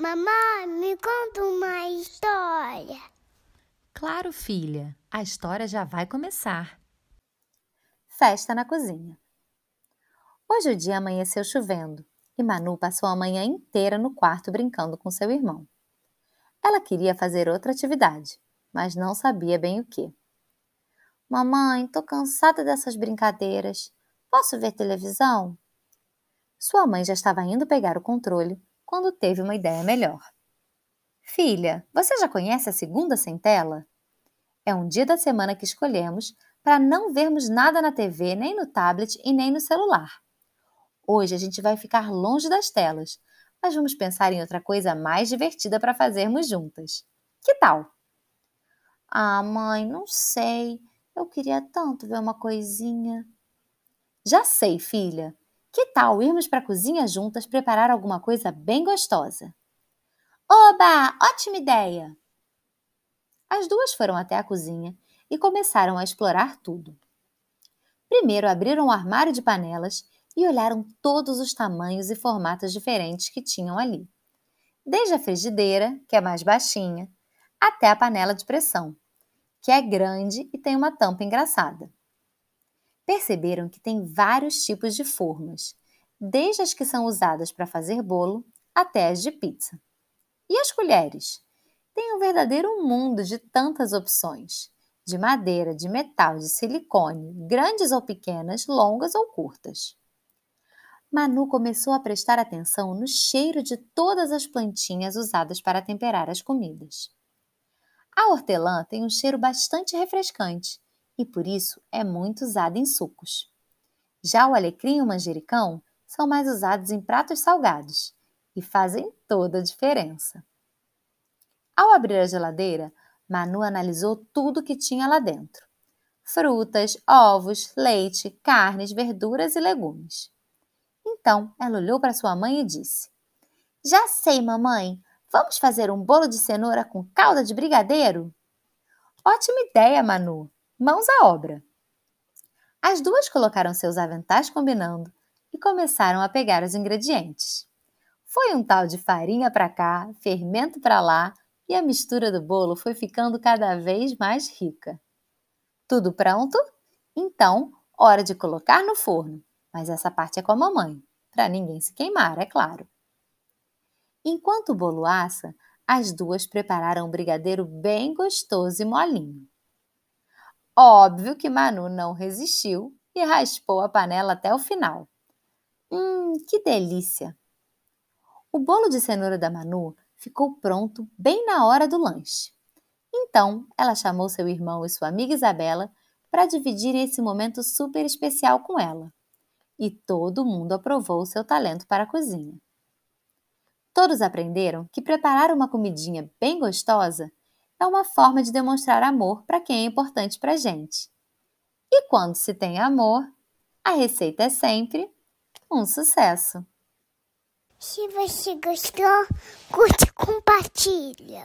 Mamãe, me conta uma história. Claro, filha, a história já vai começar. Festa na cozinha. Hoje o dia amanheceu chovendo e Manu passou a manhã inteira no quarto brincando com seu irmão. Ela queria fazer outra atividade, mas não sabia bem o que. Mamãe, tô cansada dessas brincadeiras. Posso ver televisão? Sua mãe já estava indo pegar o controle quando teve uma ideia melhor. Filha, você já conhece a segunda sem tela? É um dia da semana que escolhemos para não vermos nada na TV, nem no tablet e nem no celular. Hoje a gente vai ficar longe das telas, mas vamos pensar em outra coisa mais divertida para fazermos juntas. Que tal? Ah, mãe, não sei. Eu queria tanto ver uma coisinha. Já sei, filha. Que tal irmos para a cozinha juntas preparar alguma coisa bem gostosa? Oba! Ótima ideia! As duas foram até a cozinha e começaram a explorar tudo. Primeiro abriram o armário de panelas e olharam todos os tamanhos e formatos diferentes que tinham ali. Desde a frigideira, que é mais baixinha, até a panela de pressão, que é grande e tem uma tampa engraçada perceberam que tem vários tipos de formas, desde as que são usadas para fazer bolo até as de pizza. E as colheres? Tem um verdadeiro mundo de tantas opções, de madeira, de metal, de silicone, grandes ou pequenas, longas ou curtas. Manu começou a prestar atenção no cheiro de todas as plantinhas usadas para temperar as comidas. A hortelã tem um cheiro bastante refrescante e por isso é muito usada em sucos. Já o alecrim e o manjericão são mais usados em pratos salgados e fazem toda a diferença. Ao abrir a geladeira, Manu analisou tudo que tinha lá dentro: frutas, ovos, leite, carnes, verduras e legumes. Então ela olhou para sua mãe e disse: Já sei, mamãe, vamos fazer um bolo de cenoura com calda de brigadeiro? Ótima ideia, Manu! Mãos à obra! As duas colocaram seus aventais combinando e começaram a pegar os ingredientes. Foi um tal de farinha para cá, fermento para lá e a mistura do bolo foi ficando cada vez mais rica. Tudo pronto? Então, hora de colocar no forno. Mas essa parte é com a mamãe, para ninguém se queimar, é claro. Enquanto o bolo assa, as duas prepararam um brigadeiro bem gostoso e molinho. Óbvio que Manu não resistiu e raspou a panela até o final. Hum, que delícia! O bolo de cenoura da Manu ficou pronto bem na hora do lanche. Então, ela chamou seu irmão e sua amiga Isabela para dividir esse momento super especial com ela. E todo mundo aprovou seu talento para a cozinha. Todos aprenderam que preparar uma comidinha bem gostosa é uma forma de demonstrar amor para quem é importante para a gente. E quando se tem amor, a receita é sempre um sucesso. Se você gostou, curte e compartilha.